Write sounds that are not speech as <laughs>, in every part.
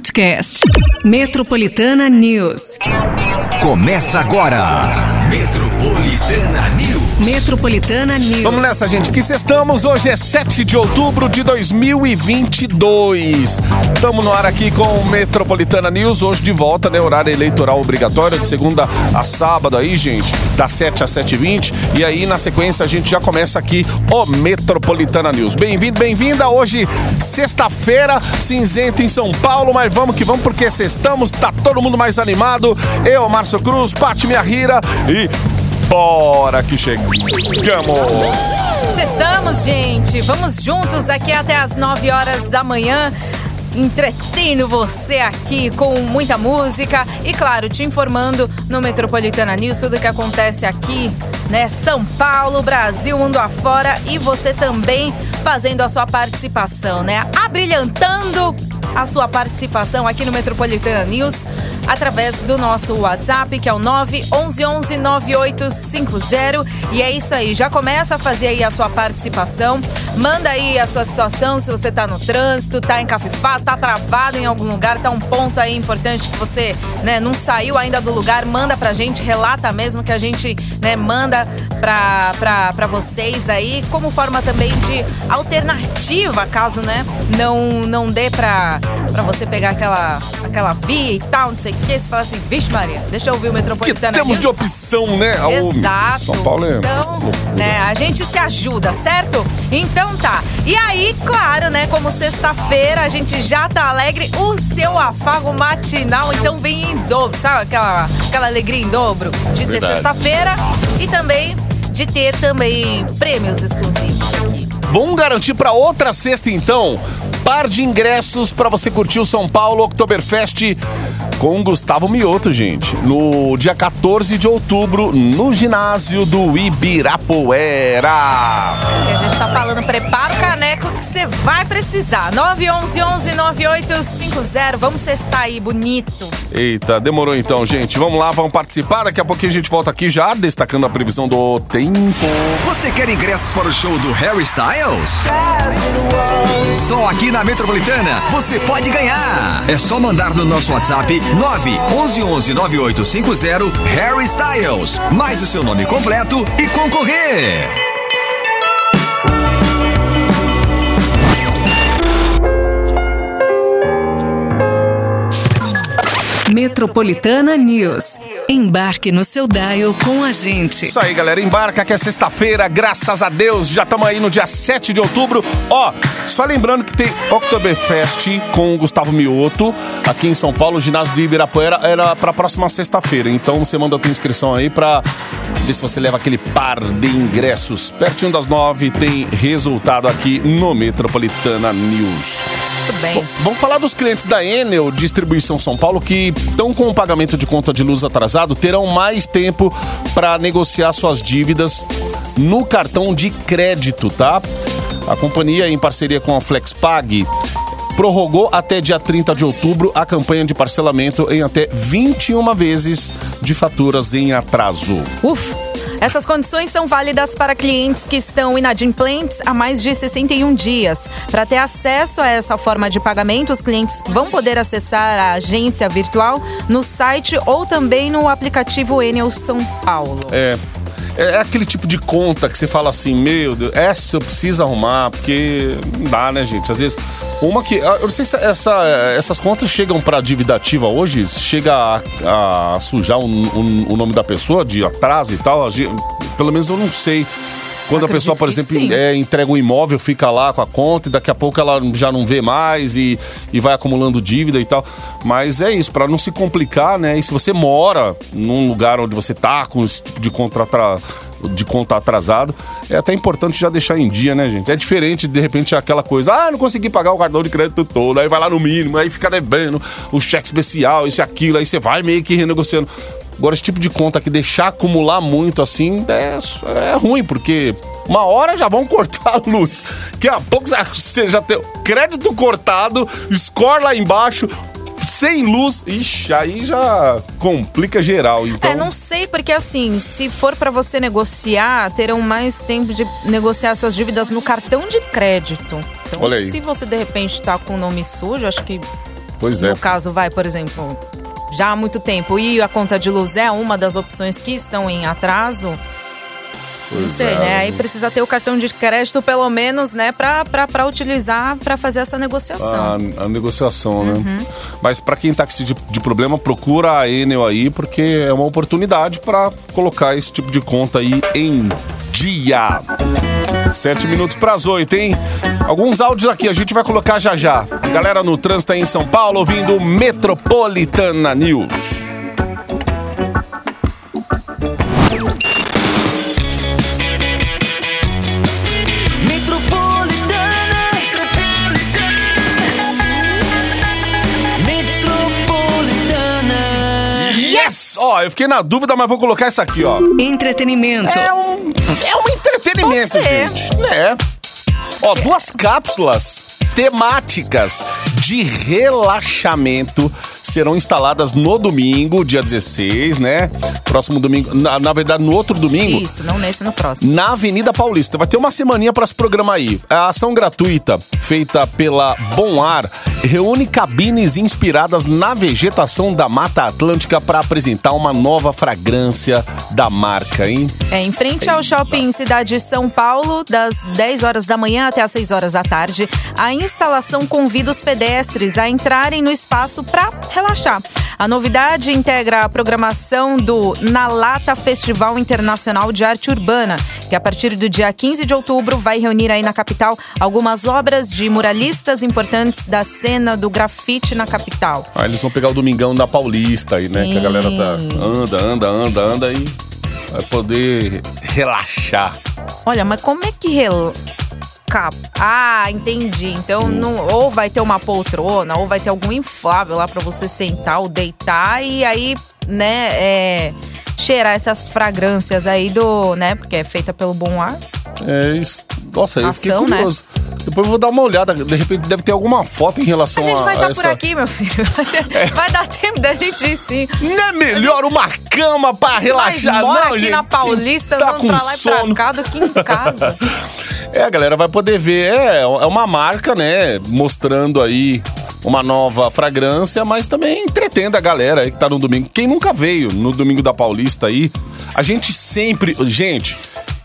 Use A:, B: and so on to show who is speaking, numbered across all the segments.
A: podcast. Metropolitana News.
B: Começa agora. Metropolitana News.
A: Metropolitana News.
C: Vamos nessa, gente, que estamos. Hoje é 7 de outubro de 2022. Estamos no ar aqui com o Metropolitana News. Hoje de volta, né? Horário eleitoral obrigatório, de segunda a sábado aí, gente, das 7 às 7h20. E aí, na sequência, a gente já começa aqui o Metropolitana News. Bem-vindo, bem-vinda. Hoje, sexta-feira, cinzenta em São Paulo, mas vamos que vamos, porque sextamos, tá todo mundo mais animado. Eu, Márcio Cruz, Pati Minha Rira e Bora que chegamos!
D: Estamos, gente. Vamos juntos aqui até as 9 horas da manhã. Entretendo você aqui com muita música e, claro, te informando no Metropolitana News tudo que acontece aqui, né? São Paulo, Brasil, mundo afora e você também fazendo a sua participação, né? Abrilhantando a sua participação aqui no Metropolitana News através do nosso WhatsApp, que é o 9119850. E é isso aí, já começa a fazer aí a sua participação. Manda aí a sua situação, se você tá no trânsito, tá encafifado, tá travado em algum lugar, tá um ponto aí importante que você, né, não saiu ainda do lugar, manda pra gente, relata mesmo que a gente, né, manda pra, pra, pra vocês aí, como forma também de alternativa, caso, né, não, não dê pra, pra você pegar aquela, aquela via e tal, não sei o que, você fala assim, vixe Maria, deixa eu ouvir o
C: Que
D: Metropolitana
C: temos de opção, né?
D: Exato.
C: São Paulo é.
D: Então, né, a gente se ajuda, certo? Então tá. E aí, claro, né, como sexta-feira a gente já tá alegre, o seu afago matinal então vem em dobro, sabe? Aquela, aquela alegria em dobro de ser sexta-feira e também de ter também prêmios exclusivos aqui.
C: Vamos garantir para outra sexta, então, par de ingressos para você curtir o São Paulo Oktoberfest com o Gustavo Mioto, gente. No dia 14 de outubro, no ginásio do Ibirapuera.
D: Que a gente tá falando, prepara o caneco que você vai precisar. 911-9850. Vamos sextar aí, bonito.
C: Eita, demorou então, gente. Vamos lá, vamos participar. Daqui a pouquinho a gente volta aqui já, destacando a previsão do tempo.
B: Você quer ingressos para o show do Harry Styles? Só aqui na Metropolitana você pode ganhar. É só mandar no nosso WhatsApp 9119850 Harry Styles, mais o seu nome completo e concorrer.
A: Metropolitana News. Embarque no seu dial com a gente.
C: Isso aí, galera. Embarca que é sexta-feira, graças a Deus. Já estamos aí no dia 7 de outubro. Ó, só lembrando que tem Oktoberfest com o Gustavo Mioto aqui em São Paulo. O ginásio do Ibirapuera era pra próxima sexta-feira. Então você manda a tua inscrição aí pra ver se você leva aquele par de ingressos. Pertinho das nove tem resultado aqui no Metropolitana News.
D: Tudo bem.
C: Bom, vamos falar dos clientes da Enel Distribuição São Paulo que estão com o pagamento de conta de luz atrasado, terão mais tempo para negociar suas dívidas no cartão de crédito, tá? A companhia, em parceria com a Flexpag, prorrogou até dia 30 de outubro a campanha de parcelamento em até 21 vezes de faturas em atraso.
D: Uf! Essas condições são válidas para clientes que estão inadimplentes há mais de 61 dias. Para ter acesso a essa forma de pagamento, os clientes vão poder acessar a agência virtual no site ou também no aplicativo Enel São Paulo.
C: É. É aquele tipo de conta que você fala assim, meu Deus, essa eu preciso arrumar, porque não dá, né, gente? Às vezes, uma que. Eu não sei se essa, essas contas chegam pra dívida ativa hoje, chega a, a sujar o, nome da pessoa de atraso e tal. Pelo menos eu não sei. Quando a pessoa, por exemplo, é, entrega um imóvel, fica lá com a conta e daqui a pouco ela já não vê mais e, e vai acumulando dívida e tal. Mas é isso, para não se complicar, né? E se você mora num lugar onde você tá com esse tipo de de conta atrasado, é até importante já deixar em dia, né, gente? É diferente, de repente, aquela coisa, ah, não consegui pagar o cartão de crédito todo, aí vai lá no mínimo, aí fica devendo o cheque especial, isso e aquilo, aí você vai meio que renegociando. Agora, esse tipo de conta que deixar acumular muito assim é, é ruim, porque uma hora já vão <laughs> cortar a luz. Daqui a pouco você já tem crédito cortado, score lá embaixo, sem luz. Ixi, aí já complica geral. Então,
D: É, não sei, porque assim, se for pra você negociar, terão mais tempo de negociar suas dívidas no cartão de crédito. Então,
C: Olha aí.
D: se você de repente tá com o nome sujo, acho que
C: Pois é.
D: No caso, vai, por exemplo, já há muito tempo e a conta de luz é uma das opções que estão em atraso. Não
C: Pois
D: sei,
C: é.
D: né? Aí precisa ter o cartão de crédito, pelo menos, né? Pra utilizar, pra fazer essa negociação.
C: A, a negociação,
D: Uhum.
C: né? Mas pra quem tá com esse tipo de problema, procura a Enel aí, porque é uma oportunidade pra colocar esse tipo de conta aí em dia. Sete minutos pras oito, hein? Alguns áudios aqui a gente vai colocar já já. Galera no trânsito aí em São Paulo ouvindo Metropolitana News. Ó, eu fiquei na dúvida, mas vou colocar essa aqui, ó.
A: Entretenimento.
C: É um, é um entretenimento,
D: ser.
C: gente. É. Ó, duas cápsulas temáticas de relaxamento serão instaladas no domingo, dia 16, né? Próximo domingo, na, na verdade, no outro domingo.
D: Isso, não nesse, no próximo.
C: Na Avenida Paulista. Vai ter uma semaninha para se programar aí. A ação gratuita, feita pela Bom Ar, reúne cabines inspiradas na vegetação da Mata Atlântica para apresentar uma nova fragrância da marca, hein?
D: É, em frente ao shopping Cidade de São Paulo, das 10 horas da manhã até as 6 horas da tarde, a instalação convida os pedestres a entrarem no espaço para relaxar. A novidade integra a programação do Na Lata Festival Internacional de Arte Urbana, que a partir do dia 15 de outubro vai reunir aí na capital algumas obras de muralistas importantes da cena do grafite na capital.
C: Aí eles vão pegar o domingão da Paulista aí, né? Que a galera tá anda, anda, anda, anda e vai poder relaxar.
D: Olha, mas como é que rel... Cap- Ah, entendi. Então, não, ou vai ter uma poltrona, ou vai ter algum inflável lá pra você sentar ou deitar e aí, né, é, cheirar essas fragrâncias aí do, né, porque é feita pelo bom ar.
C: É isso. Nossa, eu fiquei
D: Ação, né?
C: curioso. Depois eu vou dar uma olhada. De repente deve ter alguma foto em relação
D: A gente vai
C: a,
D: estar
C: a
D: por
C: essa...
D: aqui, meu filho. <laughs> Vai dar tempo da gente ir sim.
C: Não é melhor uma cama pra relaxar,
D: mora
C: não,
D: aqui
C: gente?
D: na Paulista,
C: Tá
D: andando
C: com
D: pra lá e
C: sono.
D: pra cá do que em casa. <laughs>
C: É, a galera vai poder ver. É, é uma marca, né? Mostrando aí uma nova fragrância, mas também entretendo a galera aí que tá no domingo. Quem nunca veio no domingo da Paulista aí, a gente sempre. Gente.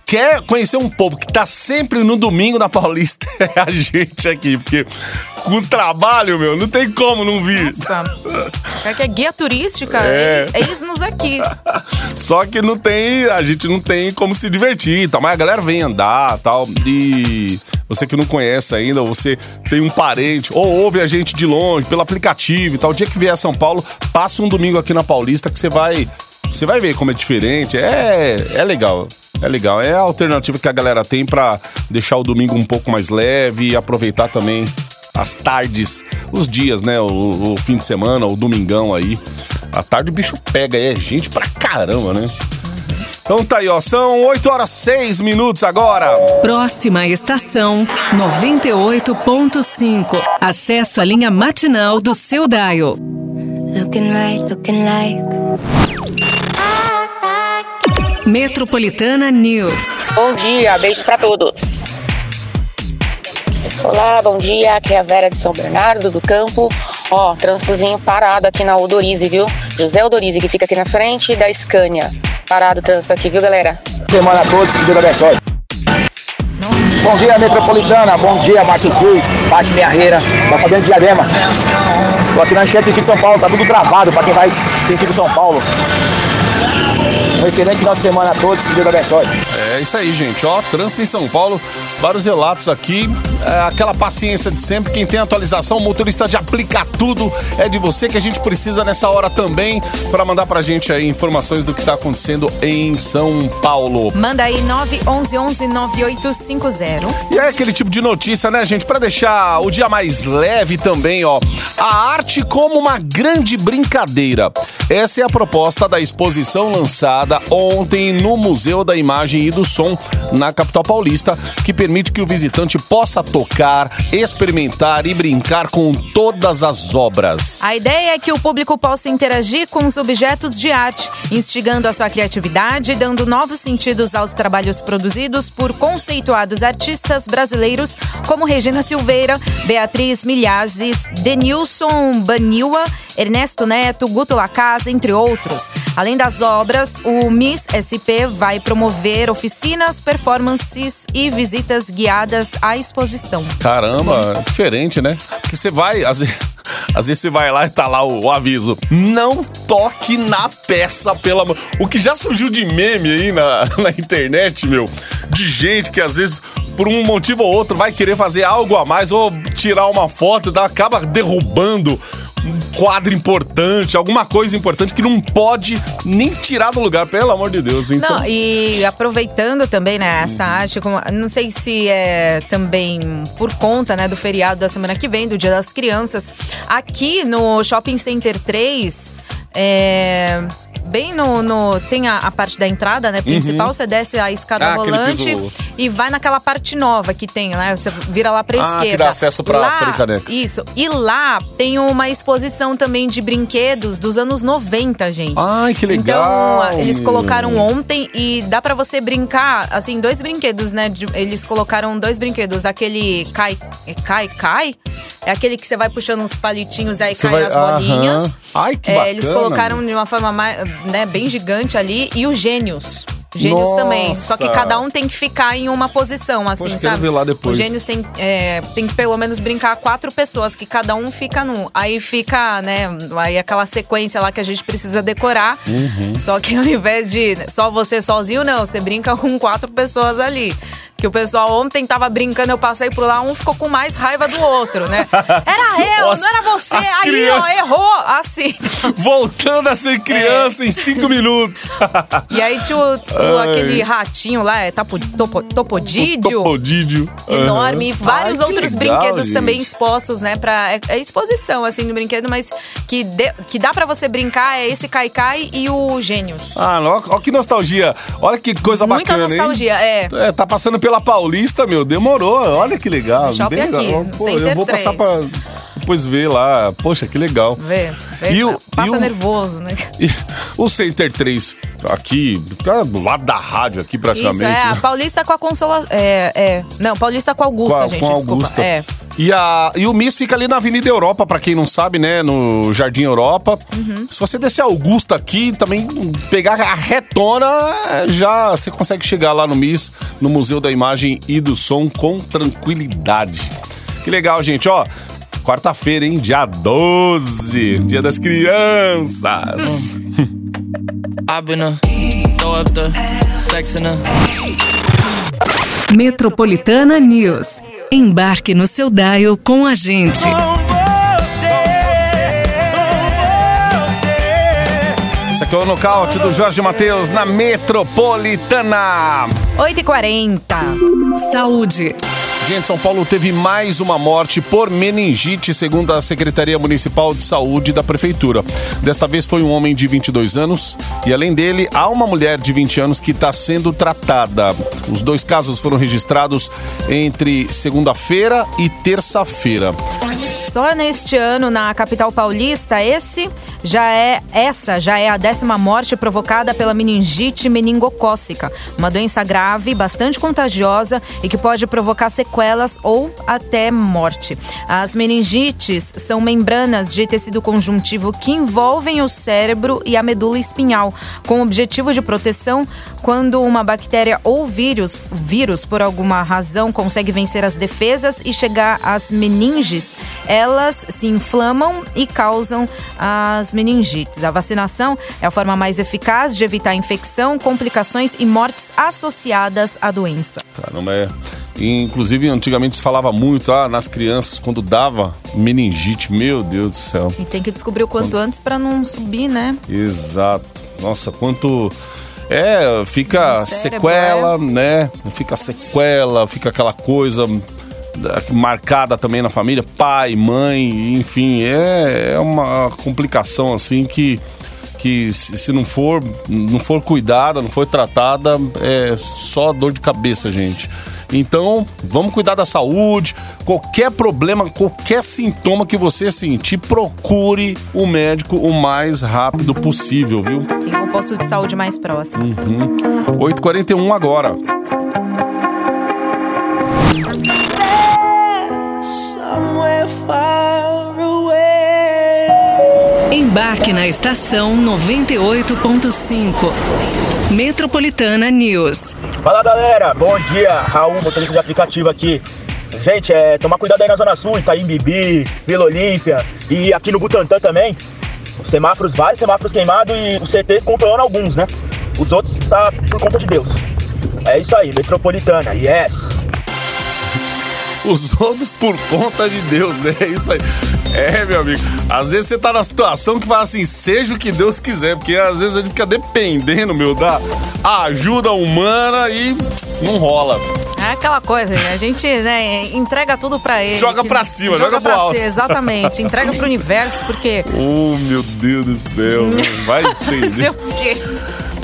C: Quer conhecer um povo que tá sempre no domingo na Paulista? <laughs> É a gente aqui, porque com trabalho, meu, não tem como não vir.
D: Nossa, será que é guia turística?
C: É.
D: Eis-nos aqui. <laughs>
C: Só que não tem, a gente não tem como se divertir e tal. Mas a galera vem andar tal. E você que não conhece ainda, ou você tem um parente, ou ouve a gente de longe, pelo aplicativo e tal. O dia que vier a São Paulo, passa um domingo aqui na Paulista que você vai. Você vai ver como é diferente. É, é legal. É legal. É a alternativa que a galera tem pra deixar o domingo um pouco mais leve e aproveitar também as tardes, os dias, né? O, o fim de semana, o domingão aí. A tarde o bicho pega, é gente pra caramba, né? Então tá aí, ó. São 8 horas 6 minutos agora.
A: Próxima estação 98.5. Acesso à linha matinal do seu Dial.
E: Looking right, looking like.
A: Metropolitana News.
F: Bom dia, beijos pra todos. Olá, bom dia. Aqui é a Vera de São Bernardo do Campo. Ó, trânsitozinho parado aqui na Odorize, viu? José Odorize, que fica aqui na frente da Scania. Parado o trânsito aqui, viu, galera?
G: semana a todos, que Deus abençoe. Bom dia, Metropolitana. Bom dia, Márcio Cruz, Paty Mearreira, da Fabiana de Diadema. Tô aqui na enchente sentido São Paulo, tá tudo travado pra quem vai sentido São Paulo. Um excelente final de semana a todos, que Deus abençoe.
C: É isso aí, gente. Ó, trânsito em São Paulo, vários relatos aqui. É, aquela paciência de sempre. Quem tem atualização, motorista de aplicar tudo, é de você que a gente precisa nessa hora também para mandar pra gente aí informações do que tá acontecendo em São Paulo.
D: Manda aí 911-9850.
C: E é aquele tipo de notícia, né, gente? Pra deixar o dia mais leve também, ó. A arte como uma grande brincadeira. Essa é a proposta da exposição lançada ontem no Museu da Imagem e do Som, na capital paulista, que permite que o visitante possa tocar, experimentar e brincar com todas as obras.
D: A ideia é que o público possa interagir com os objetos de arte, instigando a sua criatividade e dando novos sentidos aos trabalhos produzidos por conceituados artistas brasileiros como Regina Silveira, Beatriz Milhazes, Denilson Baniwa, Ernesto Neto, Guto Lacasa, entre outros. Além das obras, o Miss SP vai promover oficinas, performances e visitas guiadas à exposição.
C: Caramba, diferente, né? Porque você vai, às vezes, <laughs> às vezes você vai lá e tá lá o, o aviso: não toque na peça, pela. O que já surgiu de meme aí na, <laughs> na internet, meu, de gente que às vezes por um motivo ou outro vai querer fazer algo a mais ou tirar uma foto, tá, acaba derrubando quadro importante, alguma coisa importante que não pode nem tirar do lugar, pelo amor de Deus. Então,
D: Não, e aproveitando também, né, essa arte, como- não sei se é também por conta, né, do feriado da semana que vem, do Dia das Crianças, aqui no Shopping Center 3, é, bem no, no- tem a, a parte da entrada, né, principal, você desce a escada
C: Uhum. Ah, piso-
D: e vai naquela parte nova que tem, né, você vira lá pra
C: Ah, que
D: esquerda.
C: dá acesso pra
D: lá,
C: Fricaneca.
D: Isso, e lá tem uma exposição também de brinquedos dos anos 90, gente.
C: Ai, que legal,
D: Então, eles colocaram ontem e dá pra você brincar, assim, dois brinquedos, né? de- eles colocaram dois brinquedos. Aquele cai, é cai, cai. É aquele que você vai puxando uns palitinhos aí caem
C: vai-
D: as bolinhas.
C: Aham. Ai, que
D: É, Eles
C: bacana,
D: colocaram
C: meu.
D: de uma forma mais, né, bem gigante ali. E os gênios. Gênios
C: Nossa.
D: também. Só que cada um tem que ficar em uma posição, assim,
C: Poxa,
D: sabe?
C: ver lá depois.
D: Os gênios tem, é, tem que pelo menos brincar quatro pessoas, que cada um fica num. Aí fica, né? Aí aquela sequência lá que a gente precisa decorar.
C: Uhum.
D: Só que ao invés de só você sozinho, não. Você brinca com quatro pessoas ali. Que o pessoal ontem tava brincando, eu passei por lá, um ficou com mais raiva do outro, né? <laughs> Era eu,
C: As-
D: não era você. Aí, ó,
C: crianças.
D: errou. Assim. <laughs>
C: voltando a ser criança em cinco minutos. <laughs>
D: E aí tinha o- o- aquele ratinho lá, é tapo, topo, topodídio.
C: Topodídio.
D: enorme e
C: Aham.
D: vários
C: Ai,
D: outros
C: legal,
D: brinquedos
C: gente.
D: também expostos, né, para é, é exposição assim do brinquedo, mas que dê- que dá pra você brincar é esse Kai Kai e o Gênios.
C: Ah, ó, ó que nostalgia. Olha que coisa
D: Muita
C: bacana,
D: nostalgia,
C: hein?
D: é.
C: É, tá passando pela Paulista, meu, demorou. Olha que legal.
D: Shopping
C: bem
D: aqui,
C: legal.
D: no
C: Pô, eu vou passar
D: 3.
C: pra depois ver lá. Poxa, que legal.
D: Vê, vê
C: E o-
D: passa
C: e o-
D: nervoso, né? <laughs>
C: O Center 3 aqui, do lado da rádio aqui praticamente.
D: Isso, é, a
C: né?
D: Paulista com a Consola... É, é. Não, Paulista com a Augusta,
C: com a,
D: gente,
C: com a. Augusta.
D: É.
C: E, a, e o Miss fica ali na Avenida Europa, pra quem não sabe, né? No Jardim Europa.
D: Uhum.
C: Se você descer a Augusta aqui, também pegar a retona, já você consegue chegar lá no Miss, no Museu da Imagem e do Som, com tranquilidade. Que legal, gente. Ó, quarta-feira, hein? Dia 12, Dia das Crianças. <laughs>
H: I've been a throw up the sex in
A: Metropolitana News. Embarque no seu dial com a gente.
C: Esse aqui é o nocaute do Jorge Matheus na Metropolitana.
D: 8h40.
A: Saúde.
C: Gente, São Paulo teve mais uma morte por meningite, segundo a Secretaria Municipal de Saúde da Prefeitura. Desta vez foi um homem de 22 anos e, além dele, há uma mulher de 20 anos que está sendo tratada. Os dois casos foram registrados entre segunda-feira e terça-feira.
D: Só neste ano, na capital paulista, esse já é essa já é a décima morte provocada pela meningite meningocócica, uma doença grave, bastante contagiosa e que pode provocar sequelas ou até morte. As meningites são membranas de tecido conjuntivo que envolvem o cérebro e a medula espinhal, com o objetivo de proteção quando uma bactéria ou vírus, vírus por alguma razão consegue vencer as defesas e chegar às meninges, elas se inflamam e causam as meningites. A vacinação é a forma mais eficaz de evitar infecção, complicações e mortes associadas à doença.
C: Caramba, é. Inclusive, antigamente se falava muito ah, nas crianças quando dava meningite. Meu Deus do céu.
D: E tem que descobrir o quanto antes para não subir, né?
C: Exato. Nossa, quanto. É, fica
D: cérebro,
C: sequela, né? Fica sequela, fica aquela coisa marcada também na família, pai, mãe, enfim, é, é uma complicação assim que, que se não for, não for cuidada, não for tratada, é só dor de cabeça, gente. Então, vamos cuidar da saúde. Qualquer problema, qualquer sintoma que você sentir, procure o médico o mais rápido possível, viu?
D: Sim, um posto de saúde mais próximo.
C: Uhum. 8h41 agora.
A: Embarque na estação 98.5. Metropolitana News.
G: Fala galera, bom dia, Raul, motorista de aplicativo aqui. Gente, é tomar cuidado aí na Zona Sul, Itaim Bibi, Vila Olímpia e aqui no Butantã também. Os semáforos, vários semáforos queimados e os CTs controlando alguns, né? Os outros tá por conta de Deus. É isso aí, Metropolitana, yes!
C: Os outros por conta de Deus, é isso aí. É, meu amigo. Às vezes você tá na situação que fala assim, seja o que Deus quiser, porque às vezes a gente fica dependendo, meu, da ajuda humana e não rola.
D: É aquela coisa, a gente né, entrega tudo pra ele.
C: Joga pra cima, joga pro
D: pra
C: alto.
D: cima, exatamente. entrega pro universo, porque.
C: Oh, meu Deus do céu. Vai <laughs>
D: Fazer
C: entender.
D: o quê?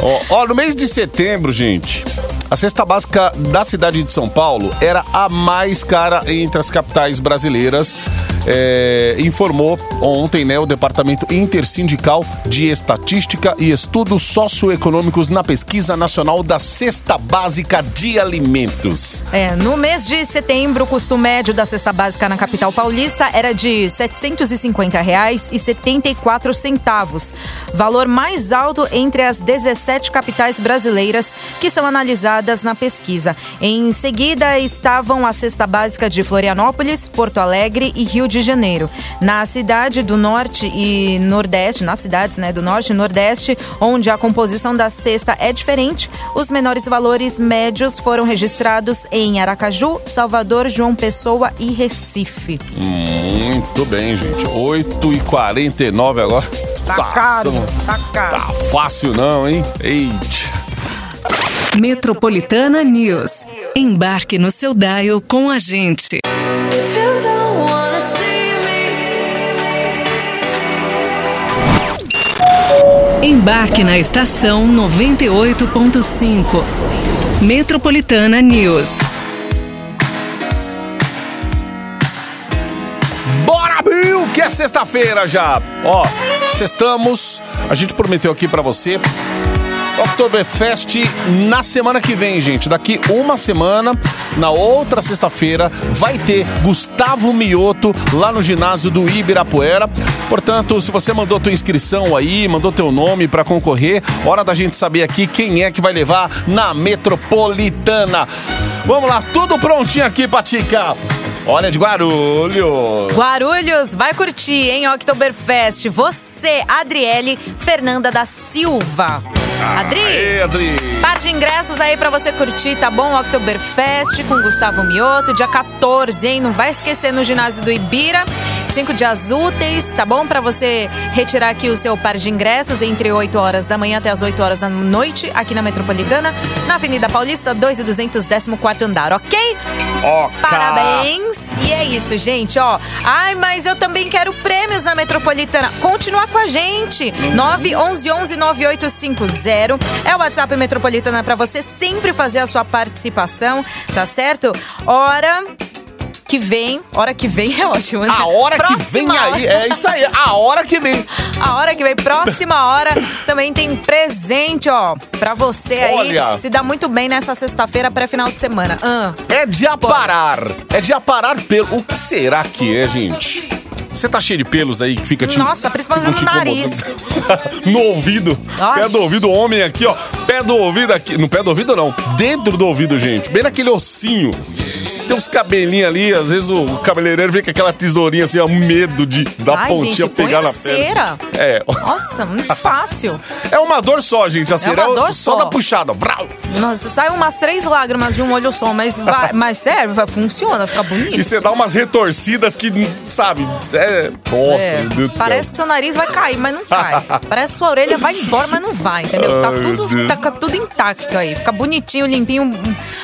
C: Ó, ó, no mês de setembro, gente, a cesta básica da cidade de São Paulo era a mais cara entre as capitais brasileiras. É, informou ontem né, o Departamento Intersindical de Estatística e Estudos Socioeconômicos na Pesquisa Nacional da Cesta Básica de Alimentos.
D: É, no mês de setembro, o custo médio da cesta básica na capital paulista era de R$ 750,74 centavos, valor mais alto entre as 17 capitais brasileiras que são analisadas na pesquisa. Em seguida estavam a cesta básica de Florianópolis, Porto Alegre e Rio de Janeiro. Na cidade do Norte e Nordeste, nas cidades né, do Norte e Nordeste, onde a composição da cesta é diferente, os menores valores médios foram registrados em Aracaju, Salvador, João Pessoa e Recife.
C: Muito bem, gente. 8h49 agora.
D: Tá
C: Nossa,
D: caro,
C: mano.
D: tá caro.
C: Tá fácil não, hein? Eita.
A: Metropolitana News. Embarque no seu dial com a gente. Embarque na estação 98.5. Metropolitana News.
C: Bora, Bill, que é sexta-feira já. Ó, sextamos. A gente prometeu aqui pra você. Oktoberfest na semana que vem, gente. Daqui uma semana, na outra sexta-feira, vai ter Gustavo Mioto lá no ginásio do Ibirapuera. Portanto, se você mandou tua inscrição aí, mandou teu nome pra concorrer, hora da gente saber aqui quem é que vai levar na Metropolitana. Vamos lá, tudo prontinho aqui, Patica. Olha de Guarulhos.
D: Guarulhos, vai curtir, hein, Oktoberfest. Você, Adriele Fernanda da Silva. Adri,
C: Aê, Adri.
D: par de ingressos aí pra você curtir, tá bom? Oktoberfest com Gustavo Mioto, dia 14, hein? Não vai esquecer no ginásio do Ibira. Cinco dias úteis, tá bom? Pra você retirar aqui o seu par de ingressos entre 8 horas da manhã até as 8 horas da noite, aqui na Metropolitana, na Avenida Paulista, 2 e 200, 14 andar, ok?
C: Ó,
D: Parabéns! E é isso, gente, ó. Ai, mas eu também quero prêmios na Metropolitana. Continua com a gente. 911 9850 é o WhatsApp Metropolitana pra você sempre fazer a sua participação, tá certo? Hora que vem, hora que vem é ótimo, né?
C: A hora que vem
D: Próxima
C: aí,
D: hora.
C: é isso aí, a hora que vem.
D: A hora que vem, próxima hora, também tem presente, ó, pra você aí
C: Olha.
D: se dá muito bem nessa sexta-feira pré-final de semana. Ah.
C: É de aparar, é de aparar pelo. O que será que é, gente? Você tá cheio de pelos aí que fica te.
D: Nossa, principalmente no nariz. <laughs>
C: no ouvido. Pé do ouvido, homem aqui, ó. Pé do ouvido aqui. No pé do ouvido, não. Dentro do ouvido, gente. Bem naquele ossinho. Tem uns cabelinhos ali, às vezes o cabeleireiro vem com aquela tesourinha assim, ó, medo de da
D: Ai,
C: pontinha
D: gente,
C: pegar na
D: cera.
C: É.
D: Nossa, muito fácil. <laughs>
C: É uma dor só, gente. A cera é,
D: uma dor
C: só
D: só.
C: da puxada. Vrau.
D: Nossa, sai umas três lágrimas de um olho só, mas, vai, <laughs> mas sério, vai- funciona, fica bonito.
C: E você dá umas retorcidas que, sabe, é. Nossa,
D: É,
C: meu Deus do
D: parece
C: céu.
D: que seu nariz vai cair, mas não cai. <laughs> Parece que sua orelha vai embora, mas não vai, entendeu? Tá
C: Ai,
D: tudo, tá tudo intacto aí. Fica bonitinho, limpinho.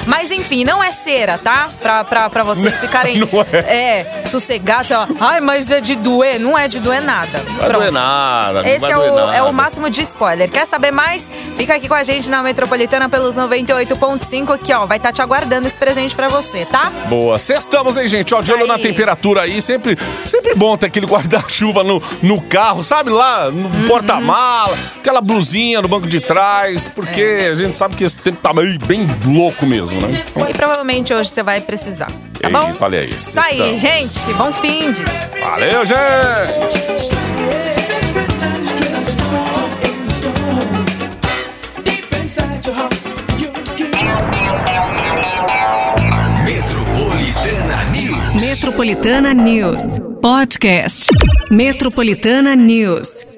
D: Mas enfim, não é cera, tá? Pra, pra, pra vocês ficarem <laughs>
C: Não
D: é. sossegados. ó. Ai, mas é de doer. Não é de doer nada.
C: Não vai doer nada.
D: Esse é
C: doer
D: o,
C: nada.
D: é o máximo de spoiler. Quer saber mais? Fica aqui com a gente na Metropolitana pelos 98.5 aqui, ó. Vai estar te aguardando esse presente pra você, tá?
C: Boa, sextamos, hein, gente? Ó, de olho na temperatura aí, sempre, sempre bom ter aquele <laughs> guarda-chuva no, no carro, sabe? Lá no
D: Uhum.
C: porta-mala, aquela blusinha no banco de trás, porque
D: É.
C: a gente sabe que esse tempo tá bem, louco mesmo, né?
D: E provavelmente hoje você vai precisar. Tá bom?
C: falei aí,
D: Isso aí,
C: sextamos.
D: gente. Bom fim de.
C: valeu, gente!
B: Metropolitana News.
A: Metropolitana News. Podcast. Metropolitana News.